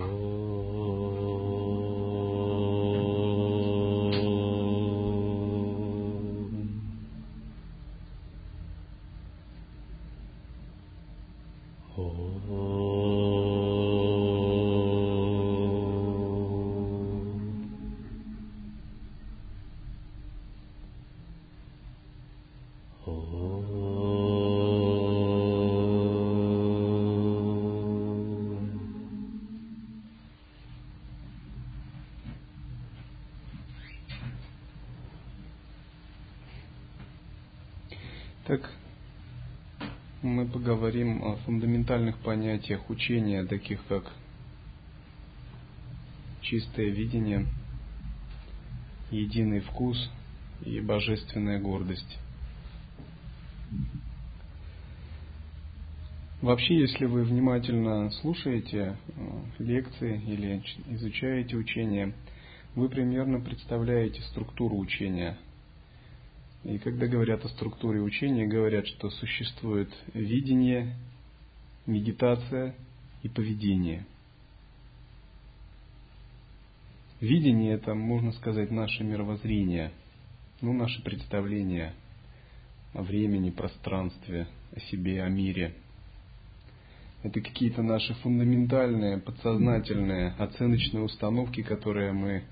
Oh. Так, мы поговорим о фундаментальных понятиях учения, таких как чистое видение, единый вкус и божественная гордость. Вообще, если вы внимательно слушаете э, лекции или изучаете учение, вы примерно представляете структуру учения – и когда говорят о структуре учения, говорят, что существует видение, медитация и поведение. Видение – это, можно сказать, наше мировоззрение, ну, наше представление о времени, пространстве, о себе, о мире. Это какие-то наши фундаментальные, подсознательные, оценочные установки, которые мы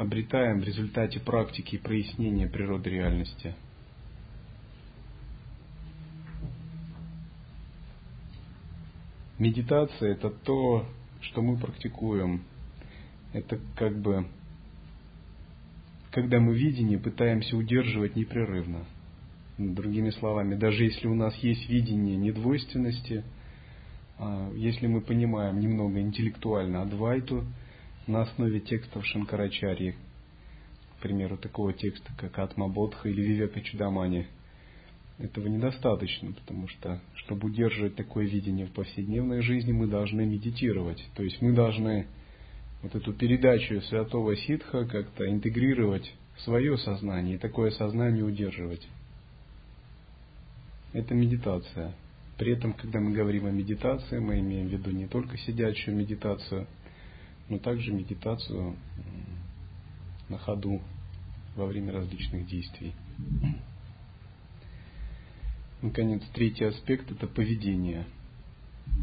обретаем в результате практики прояснения природы реальности. Медитация – это то, что мы практикуем. Это как бы, когда мы видение пытаемся удерживать непрерывно. Другими словами, даже если у нас есть видение недвойственности, а, если мы понимаем немного интеллектуально Адвайту – на основе текстов Шанкарачарьи, к примеру, такого текста, как Атма Бодха или Вивека Чудамани. Этого недостаточно, потому что, чтобы удерживать такое видение в повседневной жизни, мы должны медитировать. То есть мы должны вот эту передачу святого ситха как-то интегрировать в свое сознание и такое сознание удерживать. Это медитация. При этом, когда мы говорим о медитации, мы имеем в виду не только сидячую медитацию – но также медитацию на ходу во время различных действий. Наконец, третий аспект – это поведение.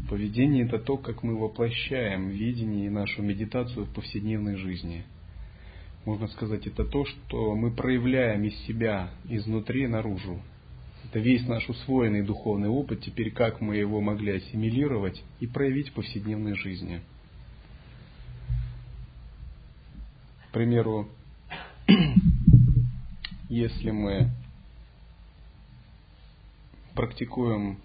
Поведение – это то, как мы воплощаем видение и нашу медитацию в повседневной жизни. Можно сказать, это то, что мы проявляем из себя изнутри наружу. Это весь наш усвоенный духовный опыт, теперь как мы его могли ассимилировать и проявить в повседневной жизни – К примеру, если мы практикуем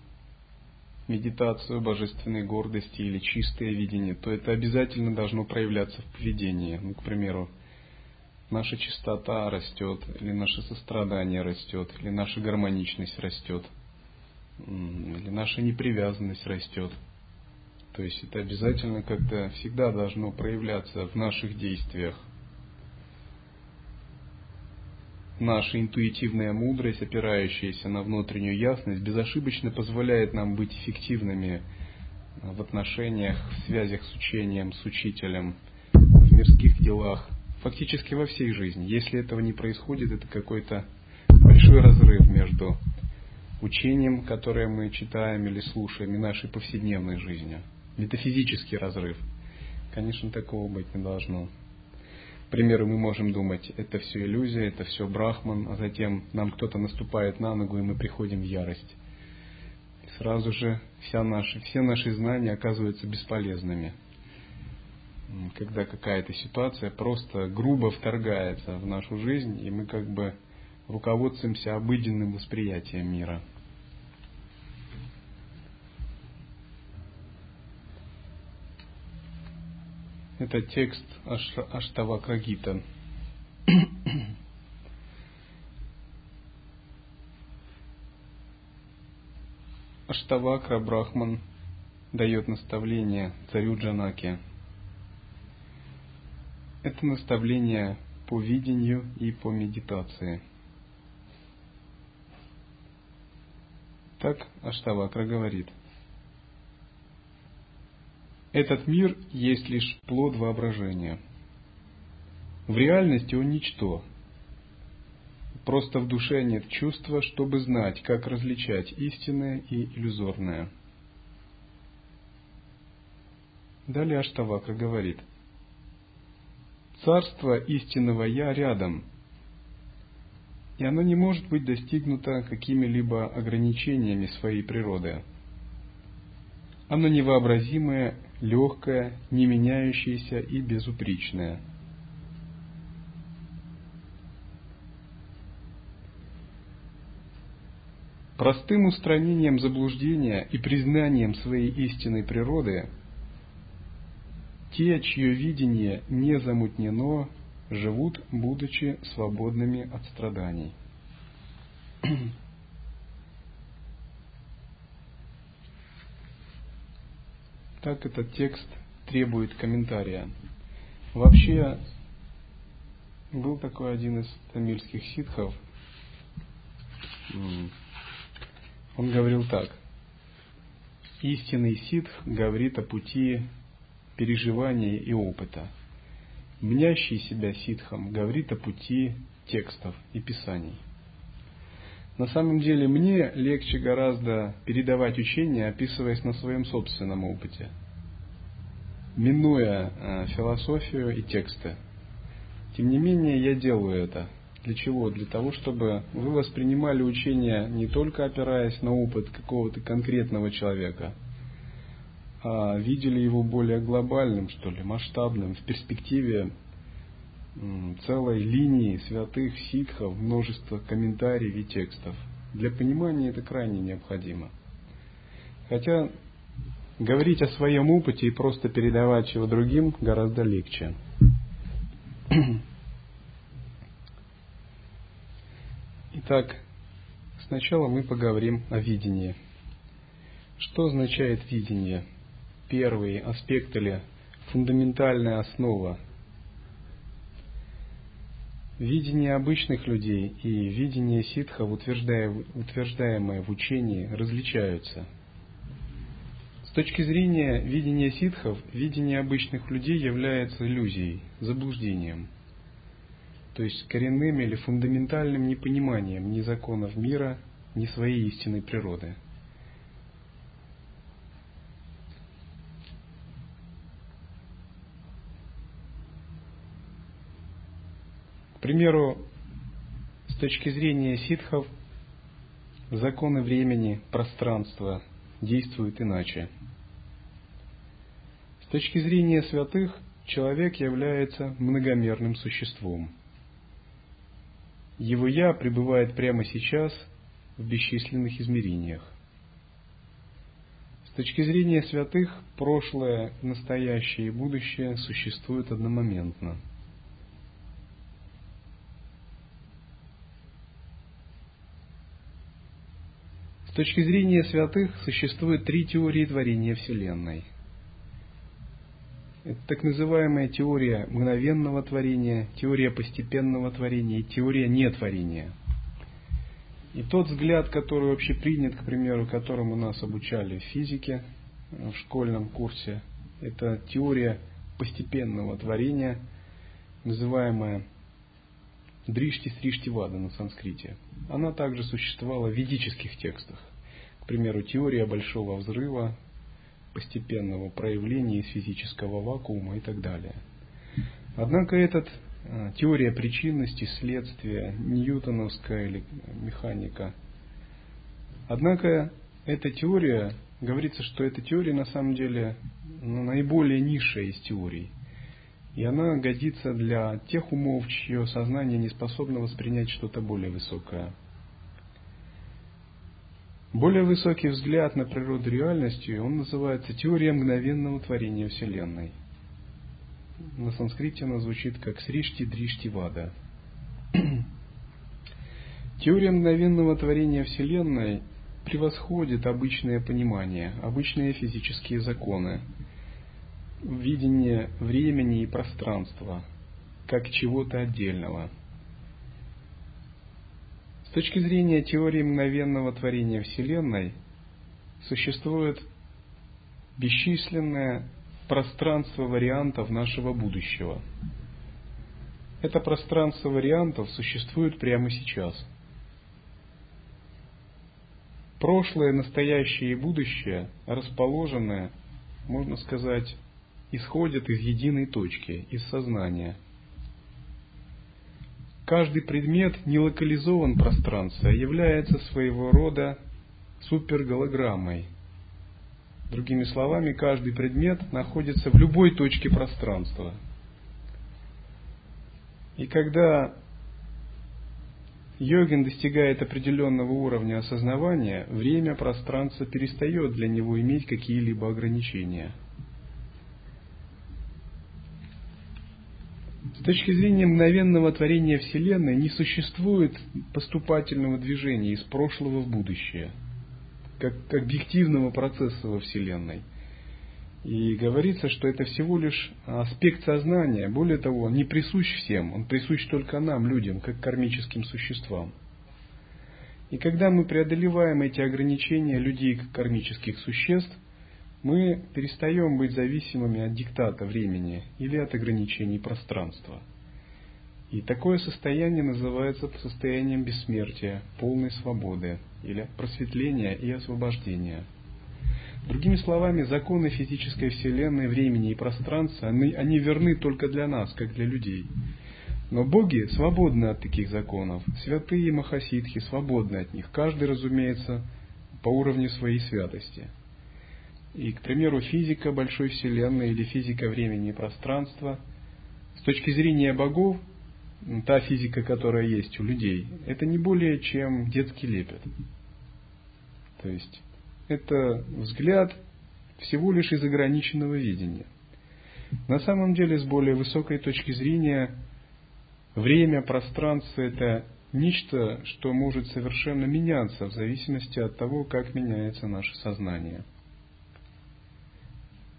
медитацию божественной гордости или чистое видение, то это обязательно должно проявляться в поведении. Ну, к примеру, наша чистота растет, или наше сострадание растет, или наша гармоничность растет, или наша непривязанность растет. То есть это обязательно как-то всегда должно проявляться в наших действиях. Наша интуитивная мудрость, опирающаяся на внутреннюю ясность, безошибочно позволяет нам быть эффективными в отношениях, в связях с учением, с учителем, в мирских делах, фактически во всей жизни. Если этого не происходит, это какой-то большой разрыв между учением, которое мы читаем или слушаем, и нашей повседневной жизнью. Метафизический разрыв. Конечно, такого быть не должно примеру, мы можем думать, это все иллюзия, это все брахман, а затем нам кто-то наступает на ногу, и мы приходим в ярость. И сразу же вся наши, все наши знания оказываются бесполезными. Когда какая-то ситуация просто грубо вторгается в нашу жизнь, и мы как бы руководствуемся обыденным восприятием мира – Это текст Аштавакра Гита. Аштавакра Брахман дает наставление царю Джанаке. Это наставление по видению и по медитации. Так Аштавакра говорит – Этот мир есть лишь плод воображения. В реальности он ничто. Просто в душе нет чувства, чтобы знать, как различать истинное и иллюзорное. Далее Аштавака говорит, «Царство истинного Я рядом, и оно не может быть достигнуто какими-либо ограничениями своей природы. Оно невообразимое, легкое, не меняющееся и безупречное. Простым устранением заблуждения и признанием своей истинной природы те, чье видение не замутнено, живут, будучи свободными от страданий. Так этот текст требует комментария. Вообще, был такой один из тамильских ситхов. Он говорил так. Истинный ситх говорит о пути переживания и опыта. Мнящий себя ситхом говорит о пути текстов и писаний. На самом деле мне легче гораздо передавать учение, описываясь на своем собственном опыте, минуя э, философию и тексты. Тем не менее, я делаю это. Для чего? Для того, чтобы вы воспринимали учение не только опираясь на опыт какого-то конкретного человека, а видели его более глобальным, что ли, масштабным, в перспективе целой линии святых ситхов, множество комментариев и текстов. Для понимания это крайне необходимо. Хотя говорить о своем опыте и просто передавать его другим гораздо легче. Итак, сначала мы поговорим о видении. Что означает видение? Первый аспект или фундаментальная основа Видение обычных людей и видение ситхов, утверждаемое в учении, различаются. С точки зрения видения ситхов, видение обычных людей является иллюзией, заблуждением, то есть коренным или фундаментальным непониманием ни законов мира, ни своей истинной природы – примеру, с точки зрения ситхов, законы времени, пространства действуют иначе. С точки зрения святых, человек является многомерным существом. Его «я» пребывает прямо сейчас в бесчисленных измерениях. С точки зрения святых, прошлое, настоящее и будущее существуют одномоментно – С точки зрения святых существует три теории творения Вселенной. Это так называемая теория мгновенного творения, теория постепенного творения и теория нетворения. И тот взгляд, который вообще принят, к примеру, которому нас обучали в физике э, в школьном курсе, это теория постепенного творения, называемая Дришти Сришти Вада на санскрите. Она также существовала в ведических текстах. К примеру, теория большого взрыва, постепенного проявления из физического вакуума и так далее. Однако эта э, теория причинности, следствия, ньютоновская или механика. Однако эта теория, говорится, что эта теория на самом деле ну, наиболее низшая из теорий – и она годится для тех умов, чье сознание не способно воспринять что-то более высокое. Более высокий взгляд на природу реальности, он называется теория мгновенного творения Вселенной. На санскрите она звучит как Сришти Дришти Вада. Теория мгновенного творения Вселенной превосходит обычное понимание, обычные физические законы, видение времени и пространства как чего-то отдельного. С точки зрения теории мгновенного творения Вселенной существует бесчисленное пространство вариантов нашего будущего. Это пространство вариантов существует прямо сейчас. Прошлое, настоящее и будущее расположены, можно сказать, исходят из единой точки, из сознания. Каждый предмет не локализован в пространстве, а является своего рода суперголограммой. Другими словами, каждый предмет находится в любой точке пространства. И когда йогин достигает определенного уровня осознавания, время, пространство перестает для него иметь какие-либо ограничения – С точки зрения мгновенного творения Вселенной не существует поступательного движения из прошлого в будущее, как объективного процесса во Вселенной. И говорится, что это всего лишь аспект сознания, более того, он не присущ всем, он присущ только нам, людям, как кармическим существам. И когда мы преодолеваем эти ограничения людей как кармических существ, мы перестаем быть зависимыми от диктата времени или от ограничений пространства. И такое состояние называется состоянием бессмертия, полной свободы или просветления и освобождения. Другими словами, законы физической вселенной, времени и пространства, они, они верны только для нас, как для людей. Но боги свободны от таких законов. Святые махасидхи свободны от них. Каждый, разумеется, по уровню своей святости – и, к примеру, физика большой Вселенной или физика времени и пространства, с точки зрения богов, та физика, которая есть у людей, это не более чем детский лепет. То есть это взгляд всего лишь из ограниченного видения. На самом деле, с более высокой точки зрения, время, пространство – это нечто, что может совершенно меняться в зависимости от того, как меняется наше сознание –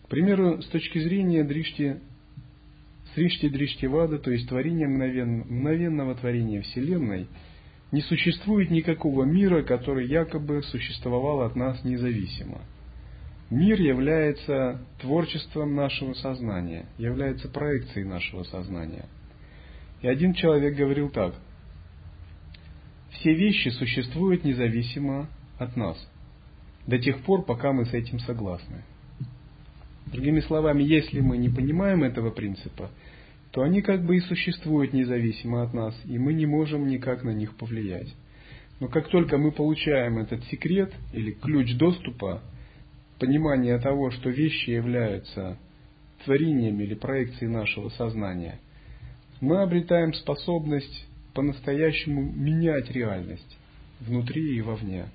к примеру, с точки зрения Дришти, Сришти Дриштивада, то есть творения мгновен, мгновенного творения Вселенной, не существует никакого мира, который якобы существовал от нас независимо. Мир является творчеством нашего сознания, является проекцией нашего сознания. И один человек говорил так. Все вещи существуют независимо от нас, до тех пор, пока мы с этим согласны. Другими словами, если мы не понимаем этого принципа, то они как бы и существуют независимо от нас, и мы не можем никак на них повлиять. Но как только мы получаем этот секрет или ключ доступа, понимание того, что вещи являются творением или проекцией нашего сознания, мы обретаем способность по-настоящему менять реальность внутри и вовне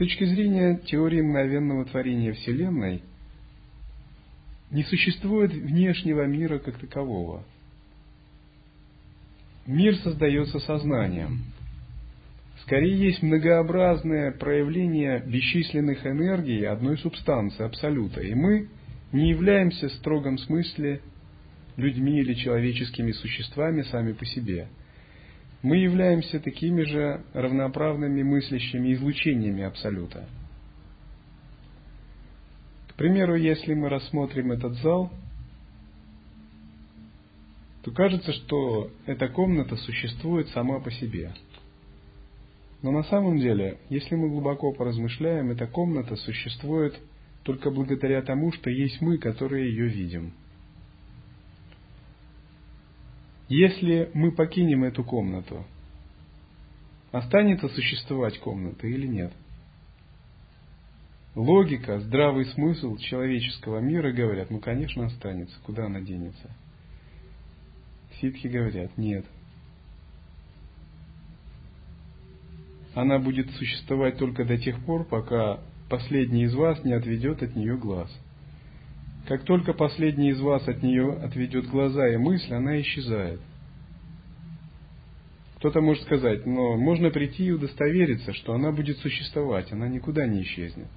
точки зрения теории мгновенного творения Вселенной, не существует внешнего мира как такового. Мир создается сознанием. Скорее есть многообразное проявление бесчисленных энергий одной субстанции, абсолюта. И мы не являемся в строгом смысле людьми или человеческими существами сами по себе – мы являемся такими же равноправными мыслящими излучениями Абсолюта. К примеру, если мы рассмотрим этот зал, то кажется, что эта комната существует сама по себе. Но на самом деле, если мы глубоко поразмышляем, эта комната существует только благодаря тому, что есть мы, которые ее видим – если мы покинем эту комнату, останется существовать комната или нет? Логика, здравый смысл человеческого мира говорят, ну, конечно, останется. Куда она денется? Ситхи говорят, нет. Она будет существовать только до тех пор, пока последний из вас не отведет от нее глаз – как только последний из вас от нее отведет глаза и мысль, она исчезает. Кто-то может сказать, но можно прийти и удостовериться, что она будет существовать, она никуда не исчезнет.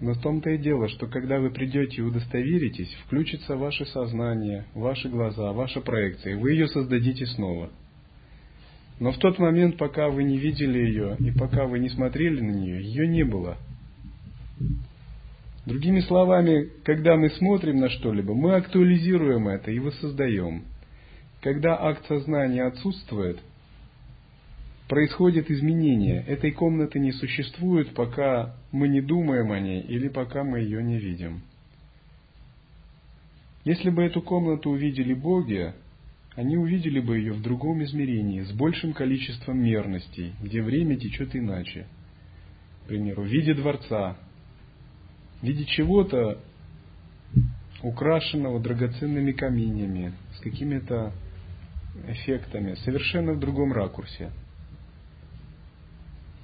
Но в том-то и дело, что когда вы придете и удостоверитесь, включится ваше сознание, ваши глаза, ваша проекция, и вы ее создадите снова. Но в тот момент, пока вы не видели ее и пока вы не смотрели на нее, ее не было. Другими словами, когда мы смотрим на что-либо, мы актуализируем это и воссоздаем. Когда акт сознания отсутствует, происходит изменение. Этой комнаты не существует, пока мы не думаем о ней или пока мы ее не видим. Если бы эту комнату увидели боги, они увидели бы ее в другом измерении, с большим количеством мерностей, где время течет иначе. К примеру, в виде дворца, в виде чего-то украшенного драгоценными камнями, с какими-то эффектами, совершенно в другом ракурсе.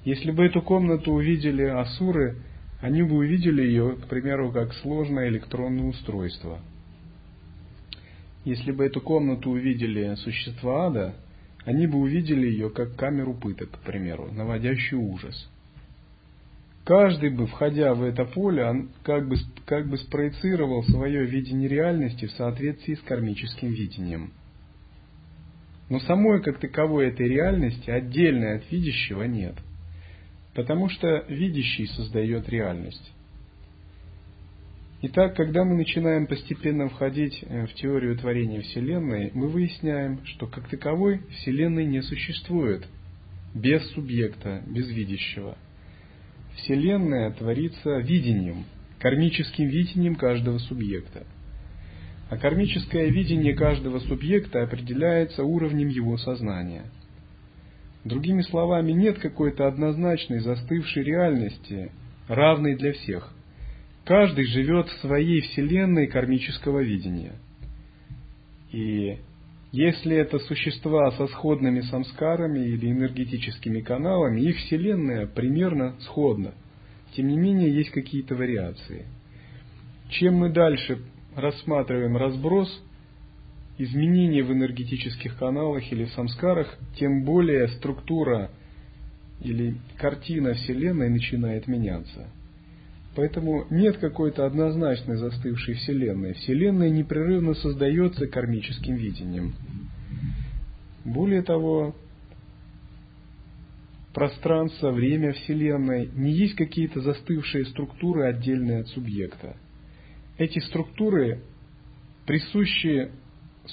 Если бы эту комнату увидели асуры, они бы увидели ее, к примеру, как сложное электронное устройство – если бы эту комнату увидели существа ада, они бы увидели ее как камеру пыток, к примеру, наводящую ужас. Каждый бы, входя в это поле, он как бы, как бы спроецировал свое видение реальности в соответствии с кармическим видением. Но самой как таковой этой реальности, отдельной от видящего, нет. Потому что видящий создает реальность. Итак, когда мы начинаем постепенно входить э, в теорию творения Вселенной, мы выясняем, что как таковой Вселенной не существует без субъекта, без видящего. Вселенная творится видением, кармическим видением каждого субъекта. А кармическое видение каждого субъекта определяется уровнем его сознания. Другими словами, нет какой-то однозначной застывшей реальности, равной для всех – Каждый живет в своей вселенной кармического видения. И если это существа со сходными самскарами или энергетическими каналами, их вселенная примерно сходна. Тем не менее, есть какие-то вариации. Чем мы дальше рассматриваем разброс изменений в энергетических каналах или в самскарах, тем более структура или картина Вселенной начинает меняться – Поэтому нет какой-то однозначной застывшей Вселенной. Вселенная непрерывно создается кармическим видением. Более того, пространство, время Вселенной не есть какие-то застывшие структуры, отдельные от субъекта. Эти структуры присущи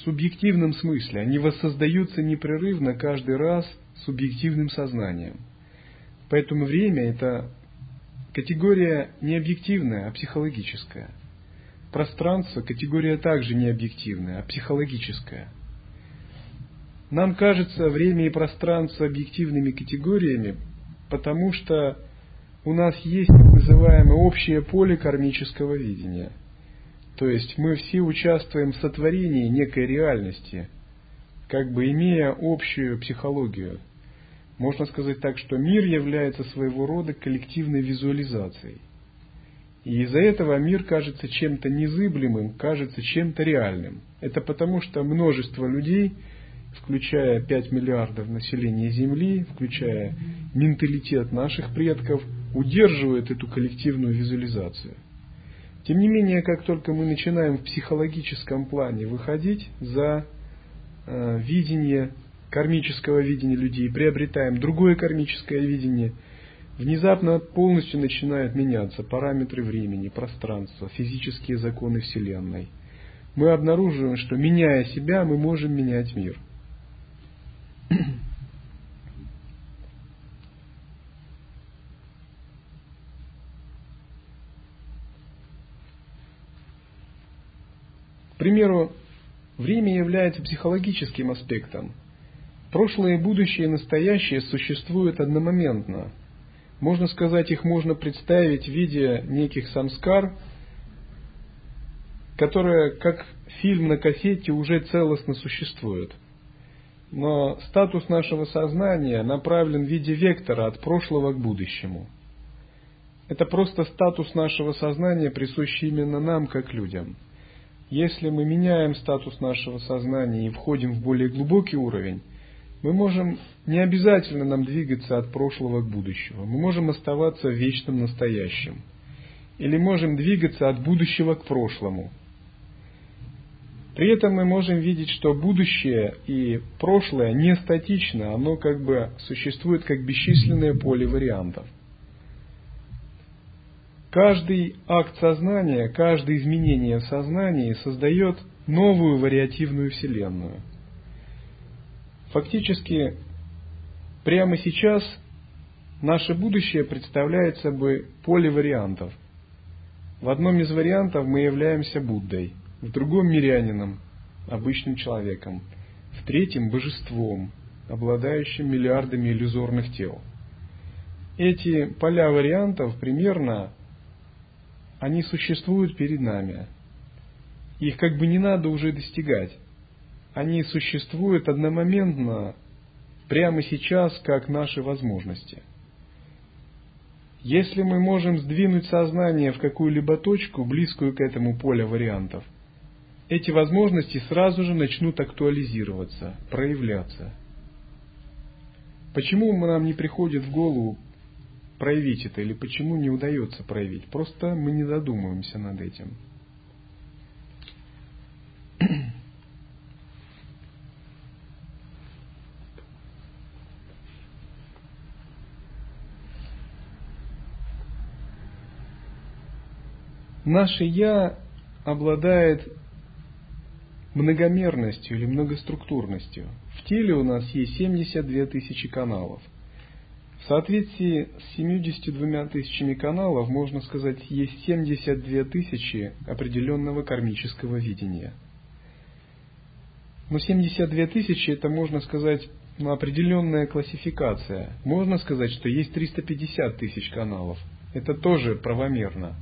субъективном смысле. Они воссоздаются непрерывно каждый раз субъективным сознанием. Поэтому время – это Категория не объективная, а психологическая. Пространство – категория также не объективная, а психологическая. Нам кажется время и пространство объективными категориями, потому что у нас есть так называемое общее поле кармического видения. То есть мы все участвуем в сотворении некой реальности, как бы имея общую психологию – можно сказать так, что мир является своего рода коллективной визуализацией. И из-за этого мир кажется чем-то незыблемым, кажется чем-то реальным. Это потому, что множество людей, включая 5 миллиардов населения Земли, включая менталитет наших предков, удерживают эту коллективную визуализацию. Тем не менее, как только мы начинаем в психологическом плане выходить за э, видение кармического видения людей, приобретаем другое кармическое видение, внезапно полностью начинают меняться параметры времени, пространства, физические законы Вселенной. Мы обнаруживаем, что меняя себя, мы можем менять мир. К примеру, время является психологическим аспектом – Прошлое, будущее и настоящее существуют одномоментно. Можно сказать, их можно представить в виде неких самскар, которые, как фильм на кассете, уже целостно существуют. Но статус нашего сознания направлен в виде вектора от прошлого к будущему. Это просто статус нашего сознания, присущий именно нам, как людям. Если мы меняем статус нашего сознания и входим в более глубокий уровень, мы можем, не обязательно нам двигаться от прошлого к будущему. Мы можем оставаться в вечном настоящем. Или можем двигаться от будущего к прошлому. При этом мы можем видеть, что будущее и прошлое не статично, оно как бы существует как бесчисленное поле вариантов. Каждый акт сознания, каждое изменение в сознании создает новую вариативную вселенную. Фактически, прямо сейчас наше будущее представляет собой поле вариантов. В одном из вариантов мы являемся Буддой, в другом – мирянином, обычным человеком, в третьем – божеством, обладающим миллиардами иллюзорных тел. Эти поля вариантов примерно они существуют перед нами. Их как бы не надо уже достигать. Они существуют одномоментно, прямо сейчас, как наши возможности. Если мы можем сдвинуть сознание в какую-либо точку, близкую к этому полю вариантов, эти возможности сразу же начнут актуализироваться, проявляться. Почему нам не приходит в голову проявить это или почему не удается проявить. Просто мы не задумываемся над этим. Наше «я» обладает многомерностью или многоструктурностью. В теле у нас есть 72 тысячи каналов – в соответствии с 72 тысячами каналов, можно сказать, есть 72 тысячи определенного кармического видения. Но 72 тысячи это, можно сказать, ну, определенная классификация. Можно сказать, что есть 350 тысяч каналов. Это тоже правомерно.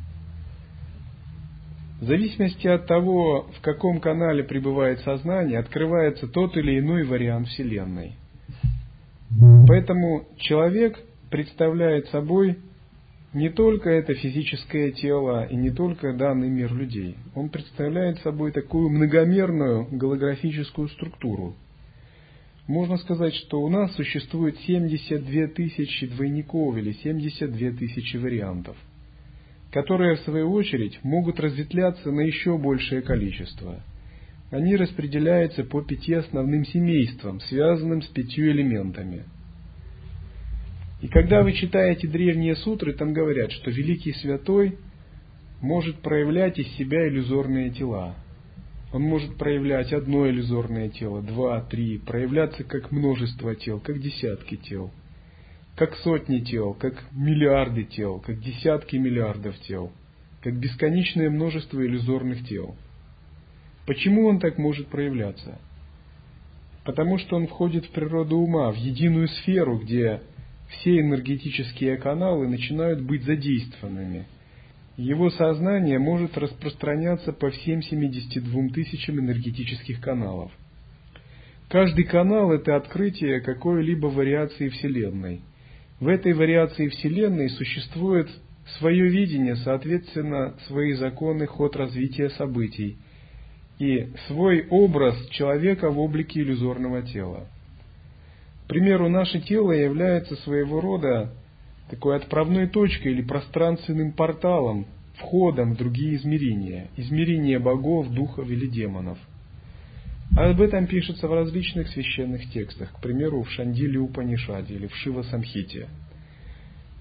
В зависимости от того, в каком канале пребывает сознание, открывается тот или иной вариант Вселенной – Поэтому человек представляет собой не только это физическое тело и не только данный мир людей. Он представляет собой такую многомерную голографическую структуру. Можно сказать, что у нас существует 72 тысячи двойников или 72 тысячи вариантов, которые в свою очередь могут разветвляться на еще большее количество. Они распределяются по пяти основным семействам, связанным с пятью элементами – и когда вы читаете древние сутры, там говорят, что великий святой может проявлять из себя иллюзорные тела. Он может проявлять одно иллюзорное тело, два, три, проявляться как множество тел, как десятки тел, как сотни тел, как миллиарды тел, как десятки миллиардов тел, как бесконечное множество иллюзорных тел. Почему он так может проявляться? Потому что он входит в природу ума, в единую сферу, где все энергетические каналы начинают быть задействованными. Его сознание может распространяться по всем 72 тысячам энергетических каналов. Каждый канал – это открытие какой-либо вариации Вселенной. В этой вариации Вселенной существует свое видение, соответственно, свои законы, ход развития событий и свой образ человека в облике иллюзорного тела. К примеру, наше тело является своего рода такой отправной точкой или пространственным порталом, входом в другие измерения, измерения богов, духов или демонов. Об этом пишется в различных священных текстах, к примеру, в Шандиле Упанишаде или в Шива Самхите.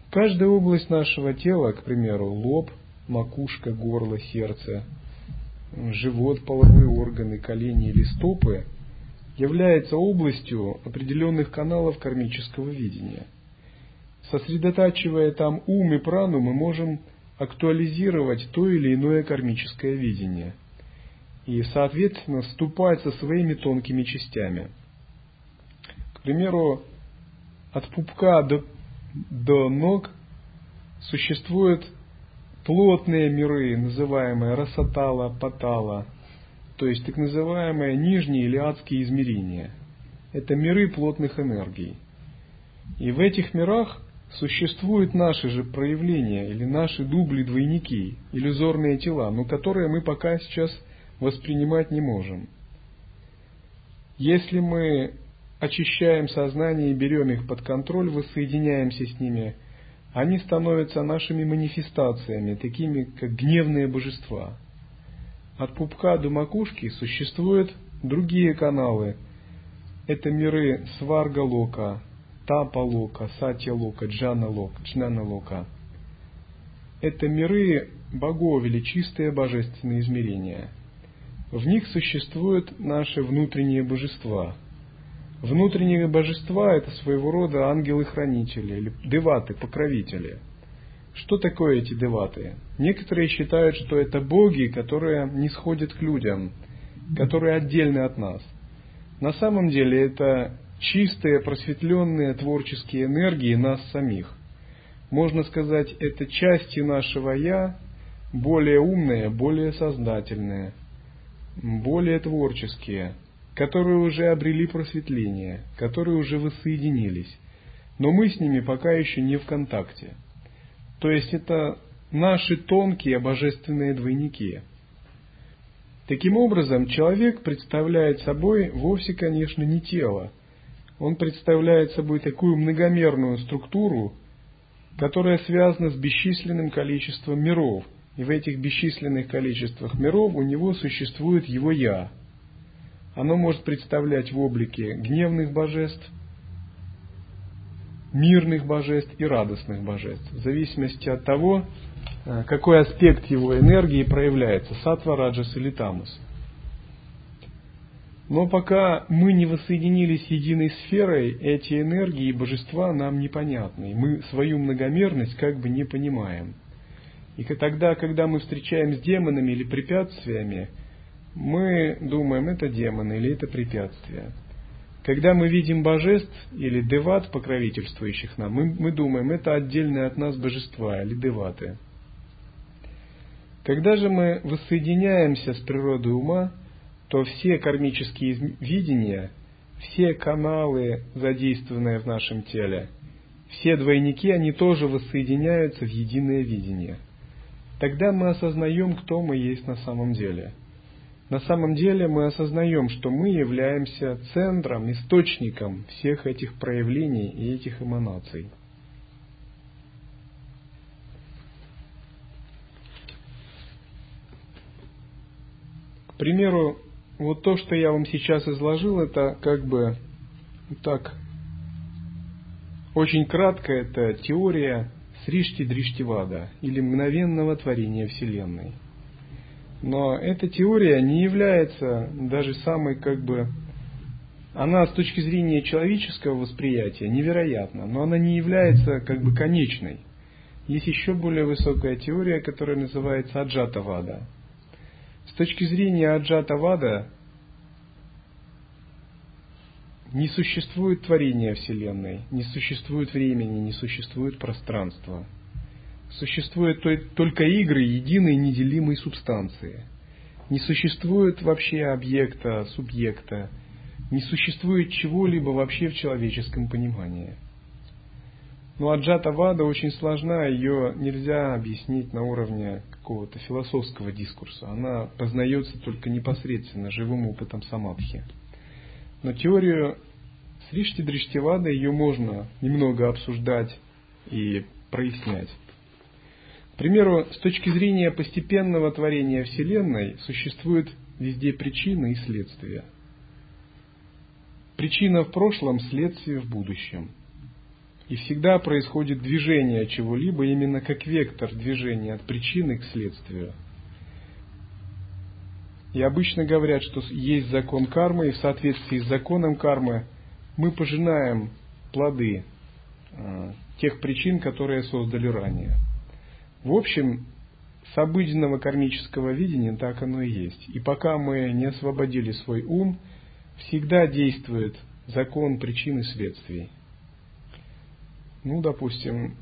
Каждая область нашего тела, к примеру, лоб, макушка, горло, сердце, живот, половые органы, колени или стопы – является областью определенных каналов кармического видения. Сосредотачивая там ум и прану, мы можем актуализировать то или иное кармическое видение и, соответственно, вступать со своими тонкими частями. К примеру, от пупка до, до ног существуют плотные миры, называемые расатала, патала, то есть так называемые нижние или адские измерения. Это миры плотных энергий. И в этих мирах существуют наши же проявления или наши дубли-двойники, иллюзорные тела, но которые мы пока сейчас воспринимать не можем. Если мы очищаем сознание и берем их под контроль, воссоединяемся с ними, они становятся нашими манифестациями, такими как гневные божества – от пупка до макушки существуют другие каналы. Это миры Сварга-лока, Тапа-лока, Сатья-лока, Джана-лока, Джнана-лока. – это миры богов или чистые божественные измерения. В них существуют наши внутренние божества. Внутренние божества – это своего рода ангелы-хранители или деваты, покровители. Что такое эти деваты? Некоторые считают, что это боги, которые не сходят к людям, которые отдельны от нас. На самом деле это чистые, просветленные творческие энергии нас самих. Можно сказать, это части нашего «я», более умные, более сознательные, более творческие, которые уже обрели просветление, которые уже воссоединились, но мы с ними пока еще не в контакте. То есть это наши тонкие божественные двойники. Таким образом, человек представляет собой вовсе, конечно, не тело. Он представляет собой такую многомерную структуру, которая связана с бесчисленным количеством миров. И в этих бесчисленных количествах миров у него существует его «я». Оно может представлять в облике гневных божеств, мирных божеств и радостных божеств, в зависимости от того, э, какой аспект его энергии проявляется, сатва, раджас или тамус – но пока мы не воссоединились с единой сферой, эти энергии и божества нам непонятны. Мы свою многомерность как бы не понимаем. И тогда, когда мы встречаем с демонами или препятствиями, мы думаем, это демоны или это препятствия. Когда мы видим божеств или деват, покровительствующих нам, мы, мы думаем, это отдельные от нас божества или деваты. Когда же мы воссоединяемся с природой ума, то все кармические видения, все каналы, задействованные в нашем теле, все двойники, они тоже воссоединяются в единое видение. Тогда мы осознаем, кто мы есть на самом деле. На самом деле мы осознаем, что мы являемся центром, источником всех этих проявлений и этих эманаций. К примеру, вот то, что я вам сейчас изложил, это как бы так очень кратко, это теория Сришти Дриштивада или мгновенного творения Вселенной. Но эта теория не является даже самой как бы она с точки зрения человеческого восприятия невероятна, но она не является как бы конечной. Есть еще более высокая теория, которая называется Аджатавада. С точки зрения Аджата Вада не существует творения Вселенной, не существует времени, не существует пространства. Существуют только игры единой неделимой субстанции. Не существует вообще объекта, субъекта, не существует чего-либо вообще в человеческом понимании – но аджата вада очень сложна, ее нельзя объяснить на уровне какого-то философского дискурса. Она познается только непосредственно живым опытом самадхи. Но теорию Сришти Дриштивада ее можно немного обсуждать и прояснять. К примеру, с точки зрения постепенного творения Вселенной существует везде причина и следствие. Причина в прошлом, следствие в будущем – и всегда происходит движение чего-либо именно как вектор движения от причины к следствию. И обычно говорят, что есть закон кармы, и в соответствии с законом кармы мы пожинаем плоды э, тех причин, которые создали ранее. В общем, с обыденного кармического видения так оно и есть. И пока мы не освободили свой ум, всегда действует закон причин и следствий. Ну, допустим,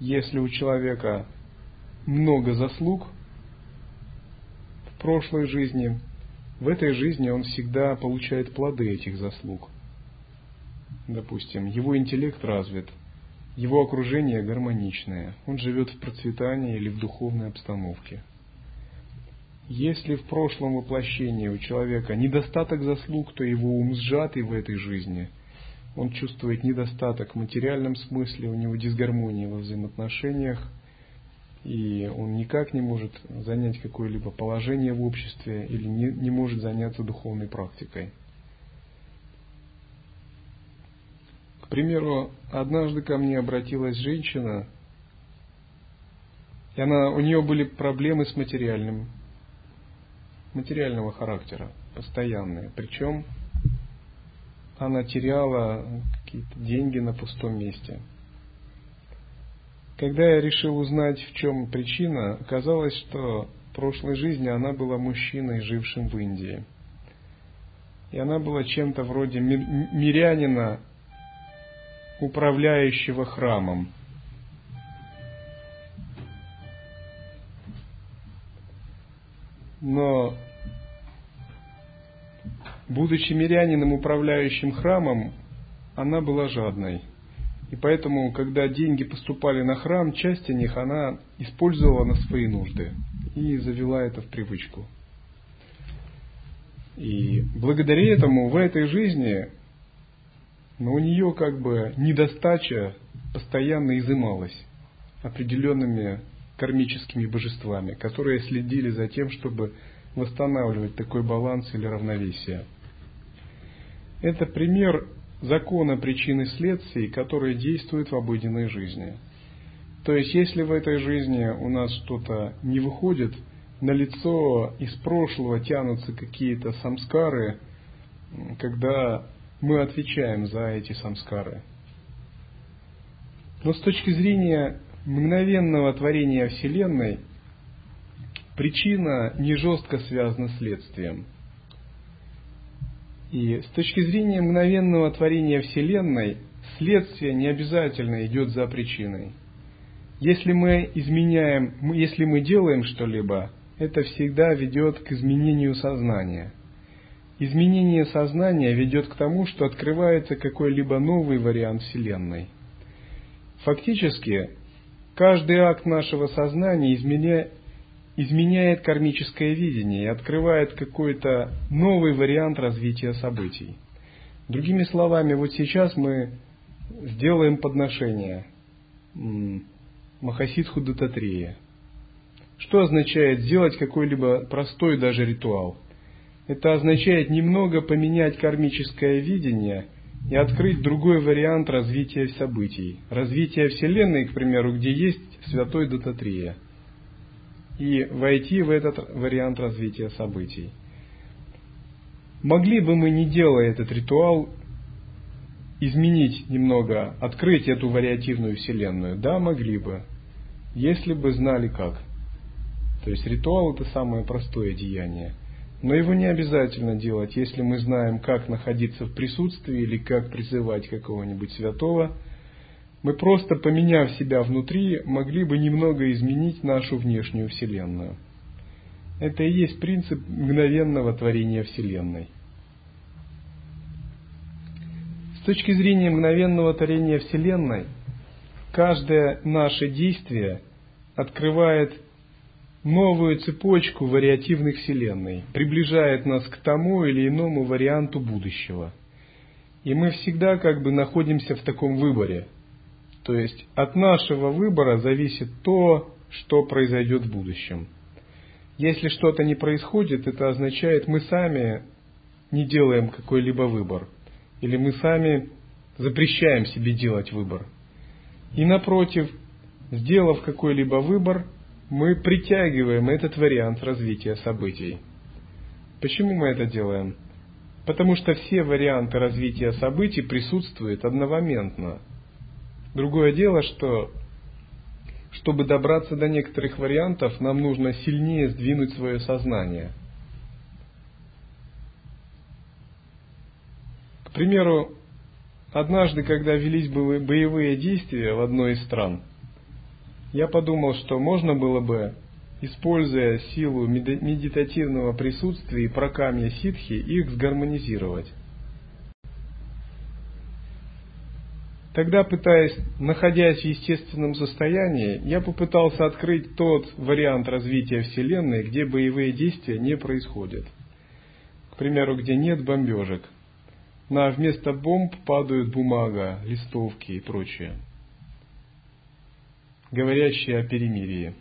если у человека много заслуг прошлой жизни, в этой жизни он всегда получает плоды этих заслуг. Допустим, его интеллект развит, его окружение гармоничное, он живет в процветании или в духовной обстановке. Если в прошлом воплощении у человека недостаток заслуг, то его ум сжатый в этой жизни – он чувствует недостаток в материальном смысле, у него дисгармония во взаимоотношениях, и он никак не может занять какое-либо положение в обществе или не, не может заняться духовной практикой. К примеру, однажды ко мне обратилась женщина И она, у нее были проблемы с материальным, материального характера, постоянные. Причем она теряла какие-то деньги на пустом месте. Когда я решил узнать, в чем причина, оказалось, что в прошлой жизни она была мужчиной, жившим в Индии. И она была чем-то вроде мирянина, управляющего храмом. Но, будучи мирянином, управляющим храмом, она была жадной. И поэтому, когда деньги поступали на храм, часть них она использовала на свои нужды и завела это в привычку. И благодаря этому в этой жизни но у нее как бы недостача постоянно изымалась определенными кармическими божествами, которые следили за тем, чтобы восстанавливать такой баланс или равновесие. Это пример закона причин и следствий, которые действуют в обыденной жизни. То есть, если в этой жизни у нас что-то не выходит, на лицо из прошлого тянутся какие-то самскары, когда мы отвечаем за эти самскары. Но с точки зрения мгновенного творения Вселенной, причина не жестко связана с следствием. И с точки зрения мгновенного творения Вселенной, следствие не обязательно идет за причиной. Если мы изменяем, если мы делаем что-либо, это всегда ведет к изменению сознания – Изменение сознания ведет к тому, что открывается какой-либо новый вариант Вселенной. Фактически, каждый акт нашего сознания изменя... изменяет кармическое видение и открывает какой-то новый вариант развития событий. Другими словами, вот сейчас мы сделаем подношение Махасидху Дататрея. Что означает сделать какой-либо простой даже ритуал – это означает немного поменять кармическое видение и открыть другой вариант развития событий. Развитие Вселенной, к примеру, где есть Святой Дататрия. И войти в этот вариант развития событий. Могли бы мы, не делая этот ритуал, изменить немного, открыть эту вариативную Вселенную? Да, могли бы, если бы знали как. То есть ритуал это самое простое деяние – но его не обязательно делать, если мы знаем, как находиться в присутствии или как призывать какого-нибудь святого. Мы просто, поменяв себя внутри, могли бы немного изменить нашу внешнюю Вселенную. Это и есть принцип мгновенного творения Вселенной. С точки зрения мгновенного творения Вселенной, каждое наше действие открывает новую цепочку вариативных вселенной, приближает нас к тому или иному варианту будущего. И мы всегда как бы находимся в таком выборе. То есть от нашего выбора зависит то, что произойдет в будущем. Если что-то не происходит, это означает, мы сами не делаем какой-либо выбор. Или мы сами запрещаем себе делать выбор. И напротив, сделав какой-либо выбор, мы притягиваем этот вариант развития событий. Почему мы это делаем? Потому что все варианты развития событий присутствуют одновременно. Другое дело, что чтобы добраться до некоторых вариантов, нам нужно сильнее сдвинуть свое сознание. К примеру, однажды, когда велись боевые действия в одной из стран – я подумал, что можно было бы, используя силу медитативного присутствия и прокамья ситхи, их сгармонизировать. Тогда, пытаясь, находясь в естественном состоянии, я попытался открыть тот вариант развития Вселенной, где боевые действия не происходят. К примеру, где нет бомбежек. На вместо бомб падают бумага, листовки и прочее говорящие о перемирии.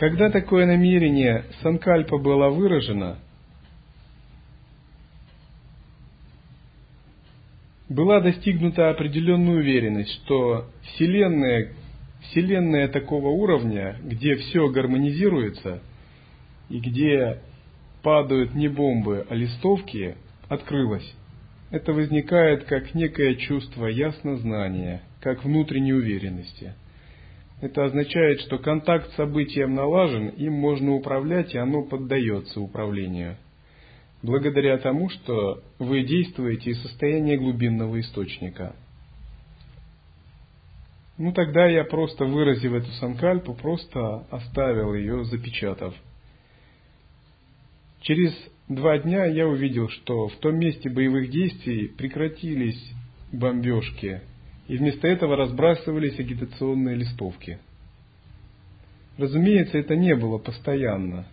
Когда такое намерение санкальпа было выражено, была достигнута определенная уверенность, что Вселенная, Вселенная такого уровня, где все гармонизируется и где падают не бомбы, а листовки, открылась. Это возникает как некое чувство яснознания, как внутренней уверенности – это означает, что контакт с событием налажен, им можно управлять, и оно поддается управлению. Благодаря тому, что вы действуете из состояния глубинного источника. Ну тогда я просто выразив эту санкальпу, просто оставил ее, запечатав. Через два дня я увидел, что в том месте боевых действий прекратились бомбежки и вместо этого разбрасывались агитационные листовки. Разумеется, это не было постоянно.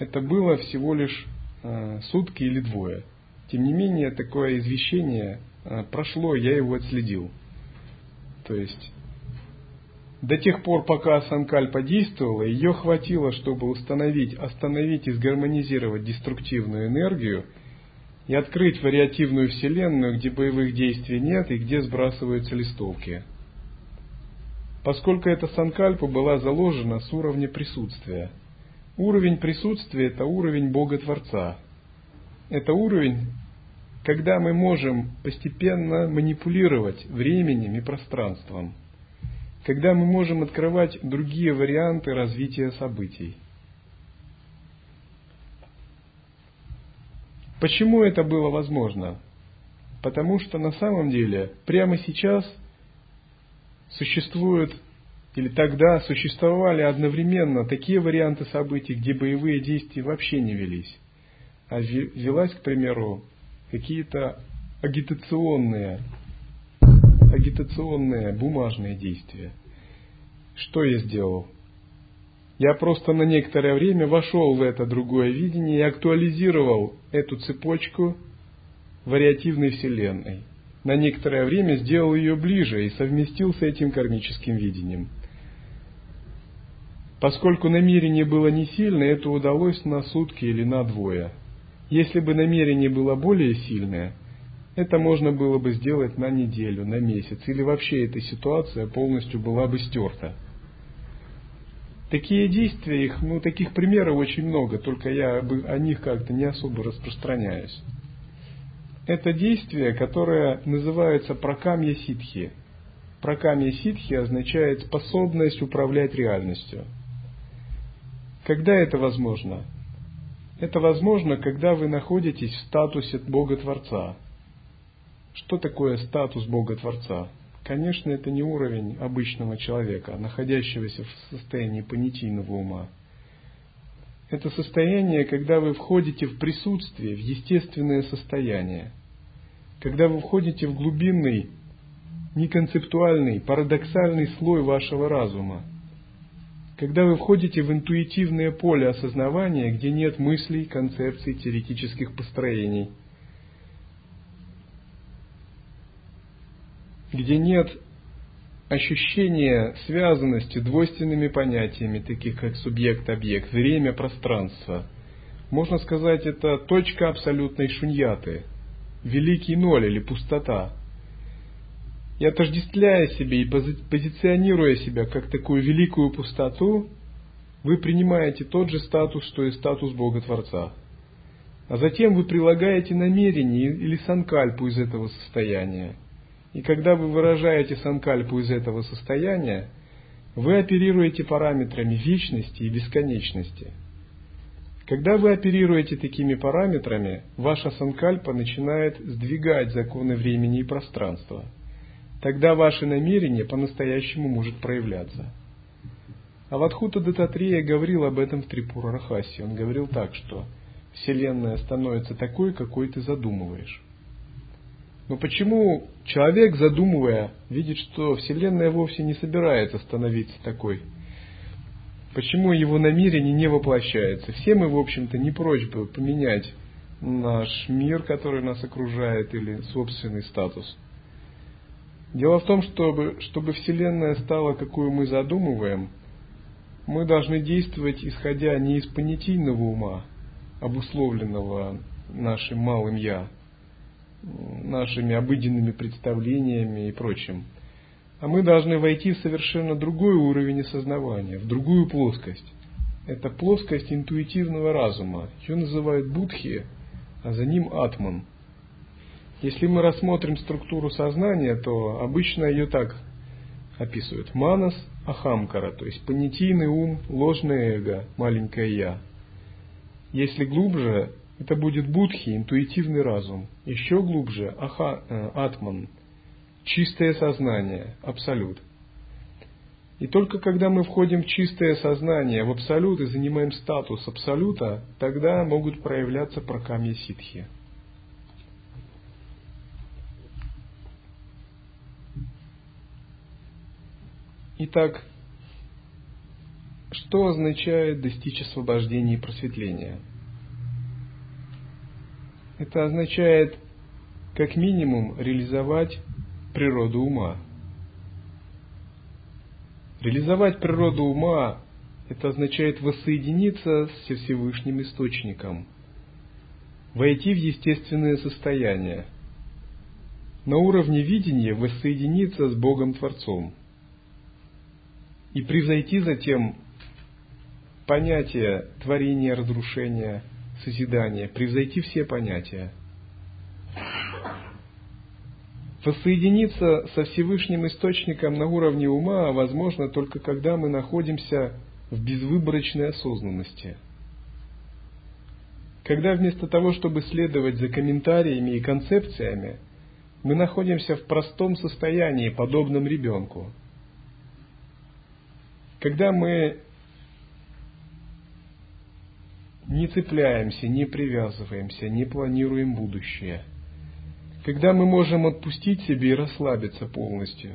Это было всего лишь э, сутки или двое. Тем не менее, такое извещение э, прошло, я его отследил. То есть, до тех пор, пока Санкальпа действовала, ее хватило, чтобы установить, остановить и сгармонизировать деструктивную энергию – и открыть вариативную вселенную, где боевых действий нет и где сбрасываются листовки. Поскольку эта санкальпа была заложена с уровня присутствия. Уровень присутствия – это уровень Бога-Творца. Это уровень, когда мы можем постепенно манипулировать временем и пространством. Когда мы можем открывать другие варианты развития событий. Почему это было возможно? Потому что на самом деле прямо сейчас существуют или тогда существовали одновременно такие варианты событий, где боевые действия вообще не велись, а велась, к примеру, какие-то агитационные, агитационные бумажные действия. Что я сделал? Я просто на некоторое время вошел в это другое видение и актуализировал эту цепочку вариативной Вселенной. На некоторое время сделал ее ближе и совместил с этим кармическим видением. Поскольку намерение было не сильное, это удалось на сутки или на двое. Если бы намерение было более сильное, это можно было бы сделать на неделю, на месяц, или вообще эта ситуация полностью была бы стерта. Такие действия, их, ну, таких примеров очень много, только я о них как-то не особо распространяюсь. Это действие, которое называется пракамья ситхи. Пракамья ситхи означает способность управлять реальностью. Когда это возможно? Это возможно, когда вы находитесь в статусе Бога-Творца. Что такое статус Бога-Творца? Конечно, это не уровень обычного человека, находящегося в состоянии понятийного ума. Это состояние, когда вы входите в присутствие, в естественное состояние. Когда вы входите в глубинный, неконцептуальный, парадоксальный слой вашего разума. Когда вы входите в интуитивное поле осознавания, где нет мыслей, концепций, теоретических построений – где нет ощущения связанности двойственными понятиями, таких как субъект-объект, время, пространство. Можно сказать, это точка абсолютной шуньяты, великий ноль или пустота. И отождествляя себе и позиционируя себя как такую великую пустоту, вы принимаете тот же статус, что и статус Бога-Творца. А затем вы прилагаете намерение или санкальпу из этого состояния – и когда вы выражаете санкальпу из этого состояния, вы оперируете параметрами вечности и бесконечности. Когда вы оперируете такими параметрами, ваша санкальпа начинает сдвигать законы времени и пространства. Тогда ваше намерение по-настоящему может проявляться. А Вадхута Дататрея говорил об этом в Трипура Рахасе. Он говорил так, что Вселенная становится такой, какой ты задумываешь. Но почему человек, задумывая, видит, что Вселенная вовсе не собирается становиться такой? Почему его намерение не воплощается? Все мы, в общем-то, не прочь бы поменять наш мир, который нас окружает, или собственный статус. Дело в том, чтобы, чтобы Вселенная стала, какую мы задумываем, мы должны действовать, исходя не из понятийного ума, обусловленного нашим малым «я», нашими обыденными представлениями и прочим, а мы должны войти в совершенно другой уровень осознавания, в другую плоскость. Это плоскость интуитивного разума. Ее называют будхи, а за ним атман. Если мы рассмотрим структуру сознания, то обычно ее так описывают. Манас ахамкара, то есть понятийный ум, ложное эго, маленькое я. Если глубже, это будет будхи, интуитивный разум. Еще глубже аха, э, атман, чистое сознание, абсолют. И только когда мы входим в чистое сознание, в абсолют и занимаем статус абсолюта, тогда могут проявляться прокамья ситхи. Итак, что означает достичь освобождения и просветления? Это означает, как минимум, реализовать природу ума. Реализовать природу ума – это означает воссоединиться со Всевышним Источником, войти в естественное состояние, на уровне видения воссоединиться с Богом Творцом – и превзойти затем понятие творения, разрушения, созидания, превзойти все понятия. Воссоединиться со Всевышним Источником на уровне ума возможно только когда мы находимся в безвыборочной осознанности. Когда вместо того, чтобы следовать за комментариями и концепциями, мы находимся в простом состоянии, подобном ребенку – когда мы не цепляемся, не привязываемся, не планируем будущее. Когда мы можем отпустить себе и расслабиться полностью.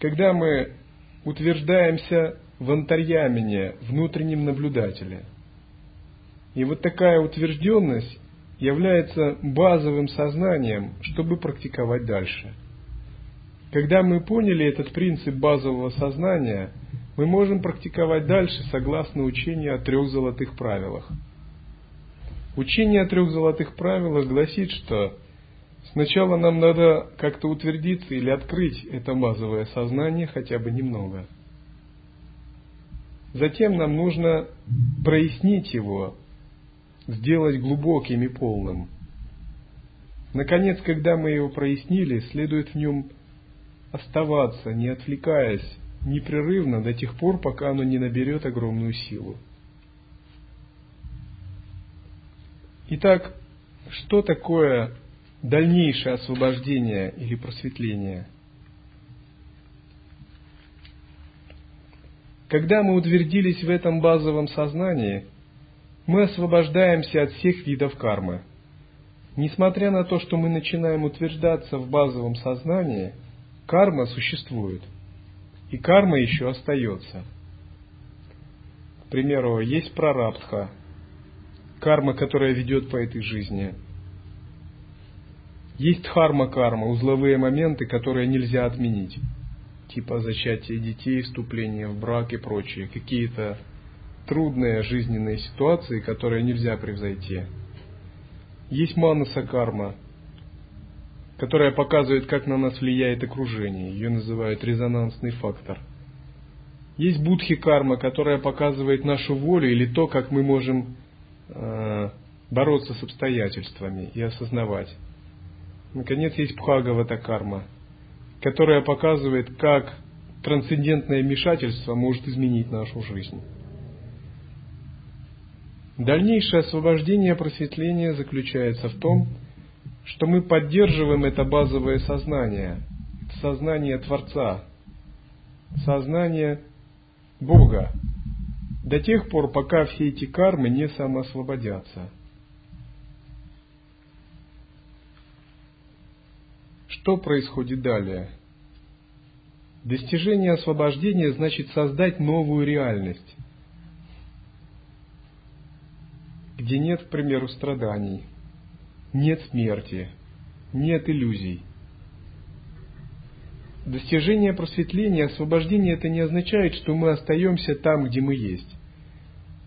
Когда мы утверждаемся в антарьямене, внутреннем наблюдателе. И вот такая утвержденность является базовым сознанием, чтобы практиковать дальше – когда мы поняли этот принцип базового сознания, мы можем практиковать дальше согласно учению о трех золотых правилах. Учение о трех золотых правилах гласит, что сначала нам надо как-то утвердиться или открыть это базовое сознание хотя бы немного. Затем нам нужно прояснить его, сделать глубоким и полным. Наконец, когда мы его прояснили, следует в нем оставаться, не отвлекаясь, непрерывно до тех пор, пока оно не наберет огромную силу. Итак, что такое дальнейшее освобождение или просветление? Когда мы утвердились в этом базовом сознании, мы освобождаемся от всех видов кармы. Несмотря на то, что мы начинаем утверждаться в базовом сознании – карма существует. И карма еще остается. К примеру, есть прарабдха, карма, которая ведет по этой жизни. Есть дхарма-карма, узловые моменты, которые нельзя отменить. Типа зачатия детей, вступление в брак и прочее. Какие-то трудные жизненные ситуации, которые нельзя превзойти. Есть манаса карма, которая показывает, как на нас влияет окружение. Ее называют резонансный фактор. Есть будхи карма, которая показывает нашу волю или то, как мы можем э, бороться с обстоятельствами и осознавать. Наконец, есть бхагавата карма, которая показывает, как трансцендентное вмешательство может изменить нашу жизнь. Дальнейшее освобождение просветления заключается в том, что мы поддерживаем это базовое сознание, сознание Творца, сознание Бога, до тех пор, пока все эти кармы не самоосвободятся. Что происходит далее? Достижение освобождения значит создать новую реальность, где нет, к примеру, страданий – нет смерти, нет иллюзий. Достижение просветления, освобождение это не означает, что мы остаемся там, где мы есть.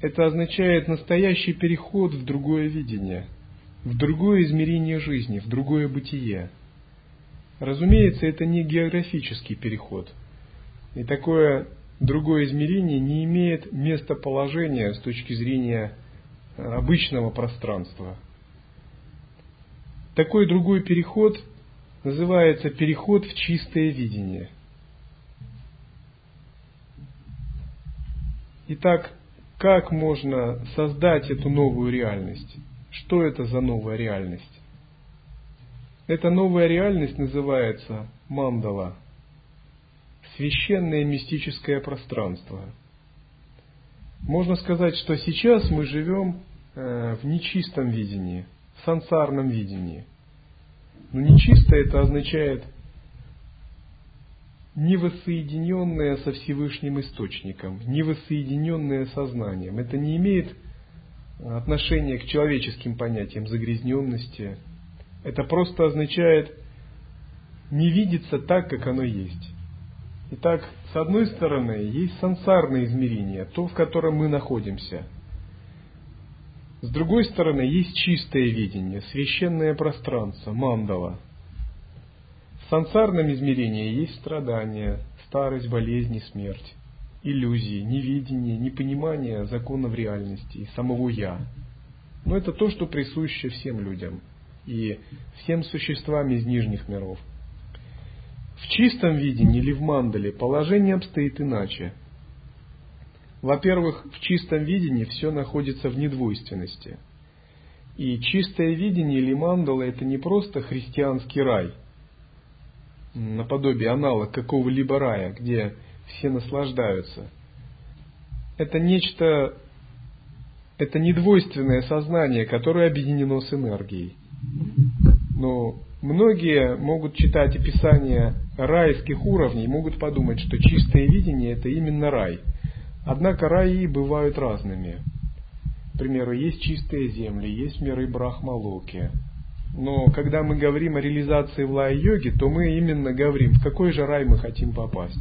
Это означает настоящий переход в другое видение, в другое измерение жизни, в другое бытие. Разумеется, это не географический переход. И такое другое измерение не имеет местоположения с точки зрения обычного пространства. Такой другой переход называется переход в чистое видение. Итак, как можно создать эту новую реальность? Что это за новая реальность? Эта новая реальность называется мандала, священное мистическое пространство. Можно сказать, что сейчас мы живем э, в нечистом видении, сансарном видении. Но нечисто это означает не воссоединенное со Всевышним Источником, не воссоединенное сознанием. Это не имеет отношения к человеческим понятиям загрязненности. Это просто означает не видеться так, как оно есть. Итак, с одной стороны, есть сансарное измерение, то, в котором мы находимся. С другой стороны, есть чистое видение, священное пространство, мандала – сансарном измерении есть страдания, старость, болезни, смерть, иллюзии, невидение, непонимание законов реальности и самого «я». Но это то, что присуще всем людям и всем существам из нижних миров. В чистом видении или в мандале положение обстоит иначе. Во-первых, в чистом видении все находится в недвойственности. И чистое видение или мандала – это не просто христианский рай – наподобие аналог какого-либо рая, где все наслаждаются. Это нечто, это недвойственное сознание, которое объединено с энергией. Но многие могут читать описание райских уровней, могут подумать, что чистое видение это именно рай. Однако раи бывают разными. К примеру, есть чистые земли, есть миры Брахмалоки, но когда мы говорим о реализации в лай-йоге, то мы именно говорим, в какой же рай мы хотим попасть.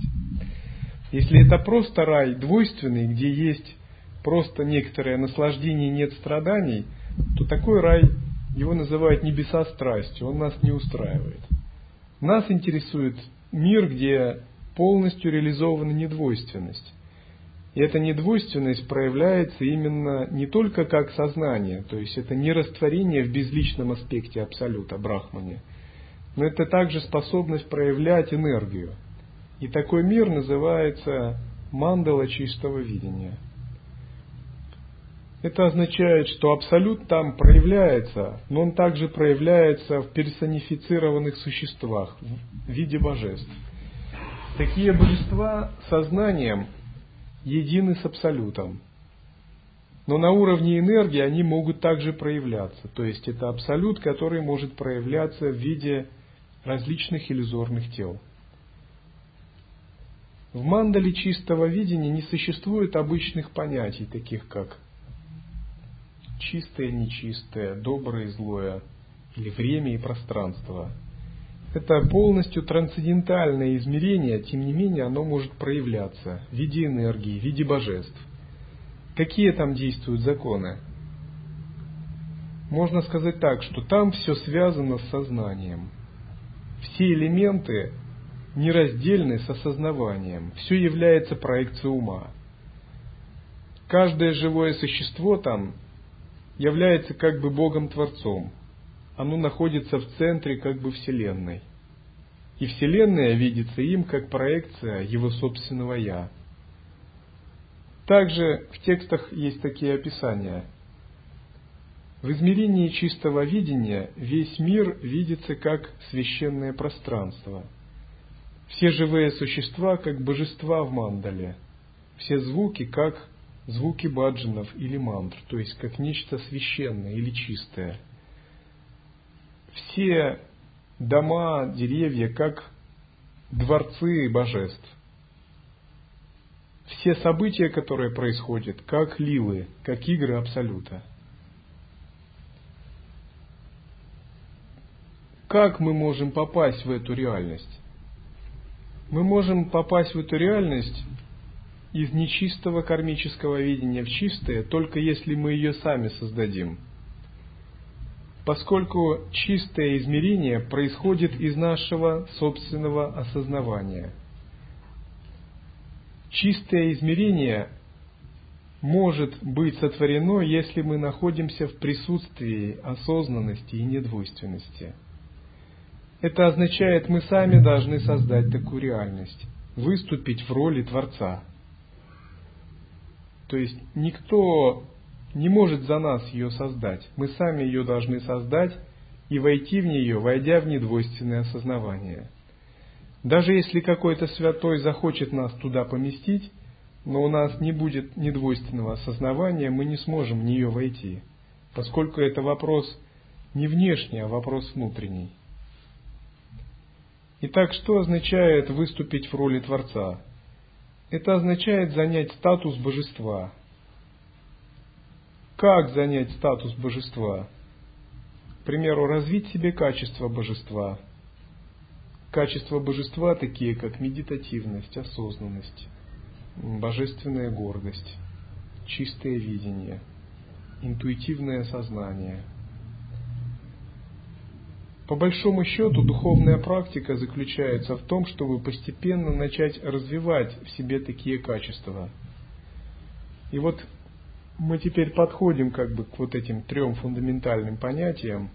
Если это просто рай двойственный, где есть просто некоторое наслаждение, нет страданий, то такой рай, его называют небеса страстью, он нас не устраивает. Нас интересует мир, где полностью реализована недвойственность. И эта недвойственность проявляется именно не только как сознание, то есть это не растворение в безличном аспекте Абсолюта, Брахмане, но это также способность проявлять энергию. И такой мир называется мандала чистого видения. Это означает, что Абсолют там проявляется, но он также проявляется в персонифицированных существах в виде божеств. Такие божества сознанием едины с Абсолютом. Но на уровне энергии они могут также проявляться. То есть это Абсолют, который может проявляться в виде различных иллюзорных тел. В мандале чистого видения не существует обычных понятий, таких как чистое, нечистое, доброе злое, или время и пространство – это полностью трансцендентальное измерение, тем не менее оно может проявляться в виде энергии, в виде божеств. Какие там действуют законы? Можно сказать так, что там все связано с сознанием. Все элементы нераздельны с осознаванием. Все является проекцией ума. Каждое живое существо там является как бы Богом-творцом – оно находится в центре как бы Вселенной. И Вселенная видится им как проекция его собственного Я. Также в текстах есть такие описания. В измерении чистого видения весь мир видится как священное пространство. Все живые существа как божества в мандале. Все звуки как звуки баджанов или мантр, то есть как нечто священное или чистое – все дома, деревья, как дворцы божеств. Все события, которые происходят, как лилы, как игры Абсолюта. Как мы можем попасть в эту реальность? Мы можем попасть в эту реальность из нечистого кармического видения в чистое, только если мы ее сами создадим. Поскольку чистое измерение происходит из нашего собственного осознавания. Чистое измерение может быть сотворено, если мы находимся в присутствии осознанности и недвойственности. Это означает, мы сами должны создать такую реальность, выступить в роли Творца – то есть никто не может за нас ее создать. Мы сами ее должны создать и войти в нее, войдя в недвойственное осознавание. Даже если какой-то святой захочет нас туда поместить, но у нас не будет недвойственного осознавания, мы не сможем в нее войти, поскольку это вопрос не внешний, а вопрос внутренний. Итак, что означает выступить в роли Творца? Это означает занять статус божества. Как занять статус божества? К примеру, развить себе качество божества. Качества божества такие, как медитативность, осознанность, божественная гордость, чистое видение, интуитивное сознание – по большому счету, духовная практика заключается в том, чтобы постепенно начать развивать в себе такие качества. И вот мы теперь подходим как бы к вот этим трем фундаментальным понятиям,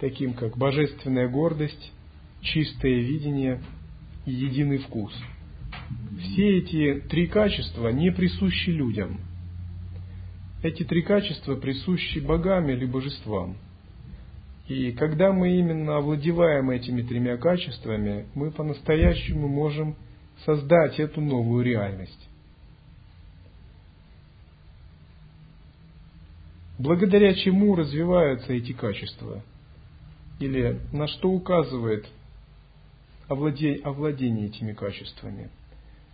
таким как божественная гордость, чистое видение и единый вкус. Все эти три качества не присущи людям. Эти три качества присущи богам или божествам – и когда мы именно овладеваем этими тремя качествами, мы по-настоящему можем создать эту новую реальность. Благодаря чему развиваются эти качества? Или на что указывает овладение, овладение этими качествами?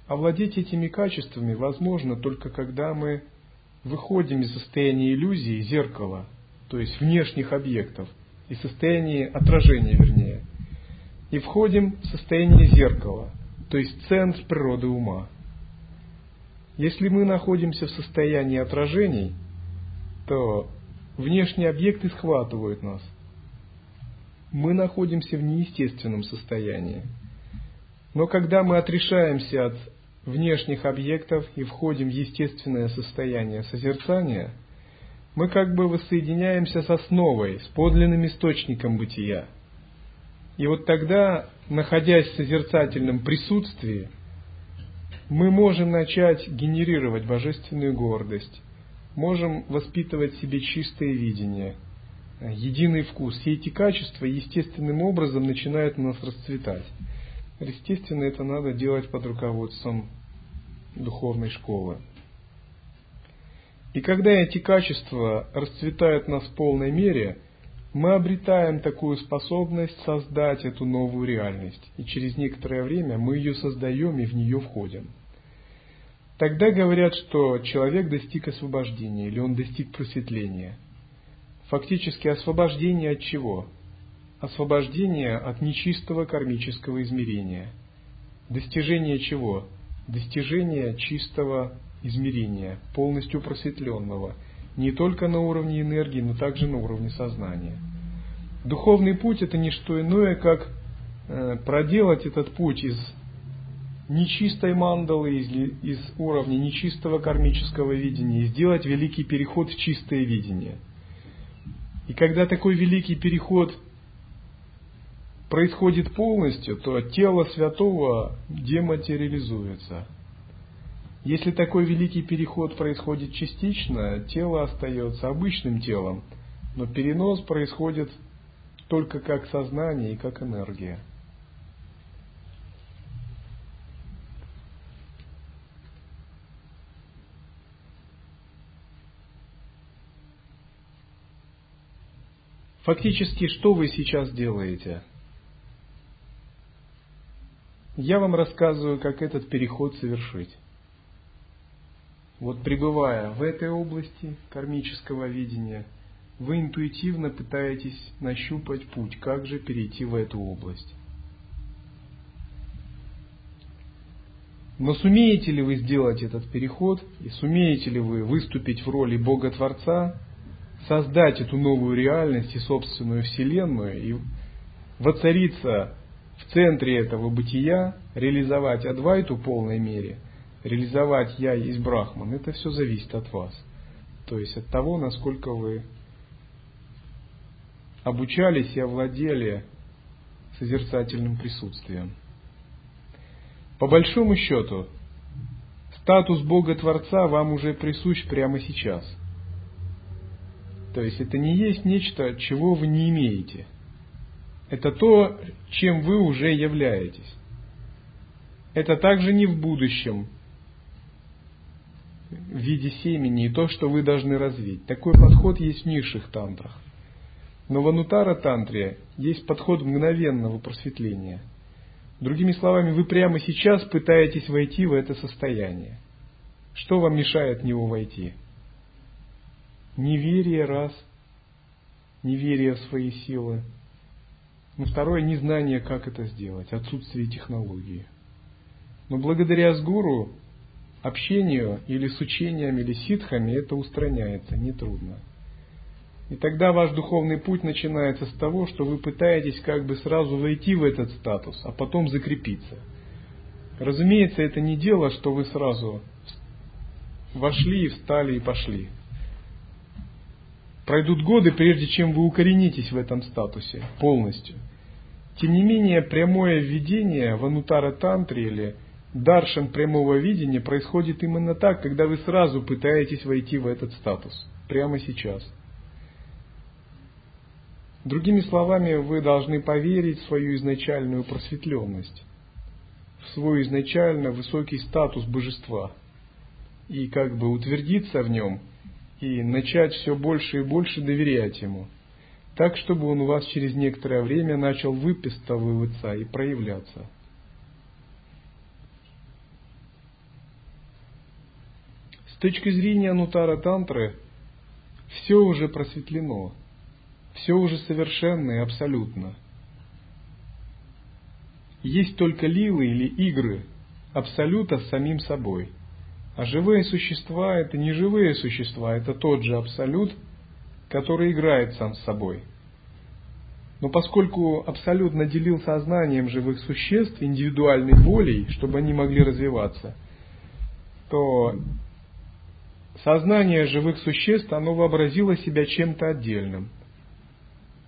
Овладеть этими качествами возможно только когда мы выходим из состояния иллюзии зеркала, то есть внешних объектов – и состоянии отражения, вернее, и входим в состояние зеркала, то есть центр природы ума. Если мы находимся в состоянии отражений, то внешние объекты схватывают нас. Мы находимся в неестественном состоянии. Но когда мы отрешаемся от внешних объектов и входим в естественное состояние созерцания – мы как бы воссоединяемся с основой, с подлинным источником бытия. И вот тогда, находясь в созерцательном присутствии, мы можем начать генерировать божественную гордость, можем воспитывать в себе чистое видение, единый вкус. Все эти качества естественным образом начинают у нас расцветать. Естественно, это надо делать под руководством духовной школы. И когда эти качества расцветают нас в полной мере, мы обретаем такую способность создать эту новую реальность. И через некоторое время мы ее создаем и в нее входим. Тогда говорят, что человек достиг освобождения или он достиг просветления. Фактически освобождение от чего? Освобождение от нечистого кармического измерения. Достижение чего? Достижение чистого измерения, полностью просветленного, не только на уровне энергии, но также на уровне сознания. Духовный путь это не что иное, как э, проделать этот путь из нечистой мандалы, из, из уровня нечистого кармического видения и сделать великий переход в чистое видение. И когда такой великий переход происходит полностью, то тело святого дематериализуется – если такой великий переход происходит частично, тело остается обычным телом, но перенос происходит только как сознание и как энергия. Фактически, что вы сейчас делаете? Я вам рассказываю, как этот переход совершить. Вот пребывая в этой области кармического видения, вы интуитивно пытаетесь нащупать путь, как же перейти в эту область. Но сумеете ли вы сделать этот переход и сумеете ли вы выступить в роли Бога Творца, создать эту новую реальность и собственную Вселенную и воцариться в центре этого бытия, реализовать Адвайту в полной мере, реализовать Я есть Брахман, это все зависит от вас. То есть от того, насколько вы обучались и овладели созерцательным присутствием. По большому счету, статус Бога Творца вам уже присущ прямо сейчас. То есть это не есть нечто, чего вы не имеете. Это то, чем вы уже являетесь. Это также не в будущем, в виде семени и то, что вы должны развить. Такой подход есть в низших тантрах. Но в Анутара тантре есть подход мгновенного просветления – Другими словами, вы прямо сейчас пытаетесь войти в это состояние. Что вам мешает в него войти? Неверие раз, неверие в свои силы. Но второе, незнание, как это сделать, отсутствие технологии. Но благодаря сгуру, общению или с учением, или ситхами это устраняется, нетрудно. И тогда ваш духовный путь начинается с того, что вы пытаетесь как бы сразу войти в этот статус, а потом закрепиться. Разумеется, это не дело, что вы сразу вошли, встали и пошли. Пройдут годы, прежде чем вы укоренитесь в этом статусе полностью. Тем не менее, прямое введение в Анутара Тантре или даршан прямого видения происходит именно так, когда вы сразу пытаетесь войти в этот статус, прямо сейчас – Другими словами, вы должны поверить в свою изначальную просветленность, в свой изначально высокий статус божества и как бы утвердиться в нем и начать все больше и больше доверять ему, так, чтобы он у вас через некоторое время начал выпистываться и проявляться. С точки зрения Нутара Тантры, все уже просветлено – все уже совершенно и абсолютно. Есть только лилы или игры абсолюта с самим собой. А живые существа – это не живые существа, это тот же абсолют, который играет сам с собой. Но поскольку абсолют наделил сознанием живых существ индивидуальной волей, чтобы они могли развиваться, то сознание живых существ, оно вообразило себя чем-то отдельным –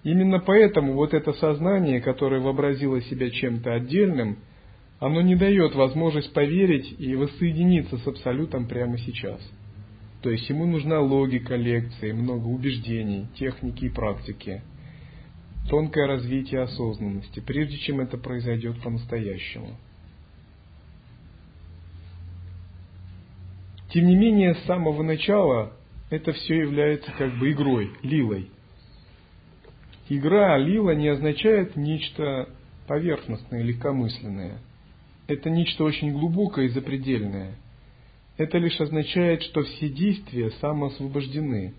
Именно поэтому вот это сознание, которое вообразило себя чем-то отдельным, оно не дает возможность поверить и воссоединиться с Абсолютом прямо сейчас. То есть ему нужна логика лекции, много убеждений, техники и практики, тонкое развитие осознанности, прежде чем это произойдет по-настоящему. Тем не менее, с самого начала это все является как бы игрой, лилой – Игра лила не означает нечто поверхностное, легкомысленное. Это нечто очень глубокое и запредельное. Это лишь означает, что все действия самоосвобождены,